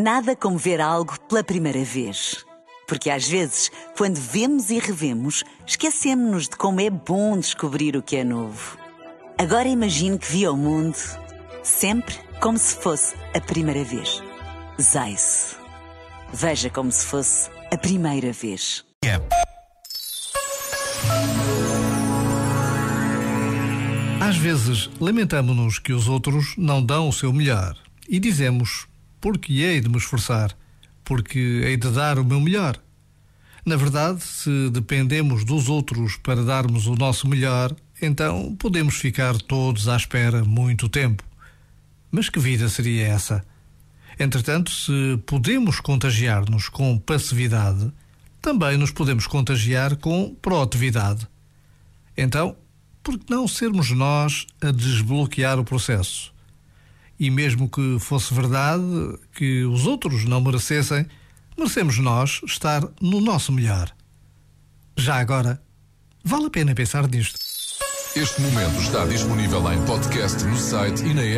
Nada como ver algo pela primeira vez. Porque às vezes, quando vemos e revemos, esquecemos-nos de como é bom descobrir o que é novo. Agora imagine que viu o mundo sempre como se fosse a primeira vez. Zais. Veja como se fosse a primeira vez. Às vezes lamentamos-nos que os outros não dão o seu melhor e dizemos porque hei de me esforçar, porque hei de dar o meu melhor. Na verdade, se dependemos dos outros para darmos o nosso melhor, então podemos ficar todos à espera muito tempo. Mas que vida seria essa? Entretanto, se podemos contagiar-nos com passividade, também nos podemos contagiar com proatividade. Então, por que não sermos nós a desbloquear o processo? E mesmo que fosse verdade que os outros não merecessem, merecemos nós estar no nosso melhor. Já agora, vale a pena pensar nisto. Este momento está disponível em podcast no site e na app.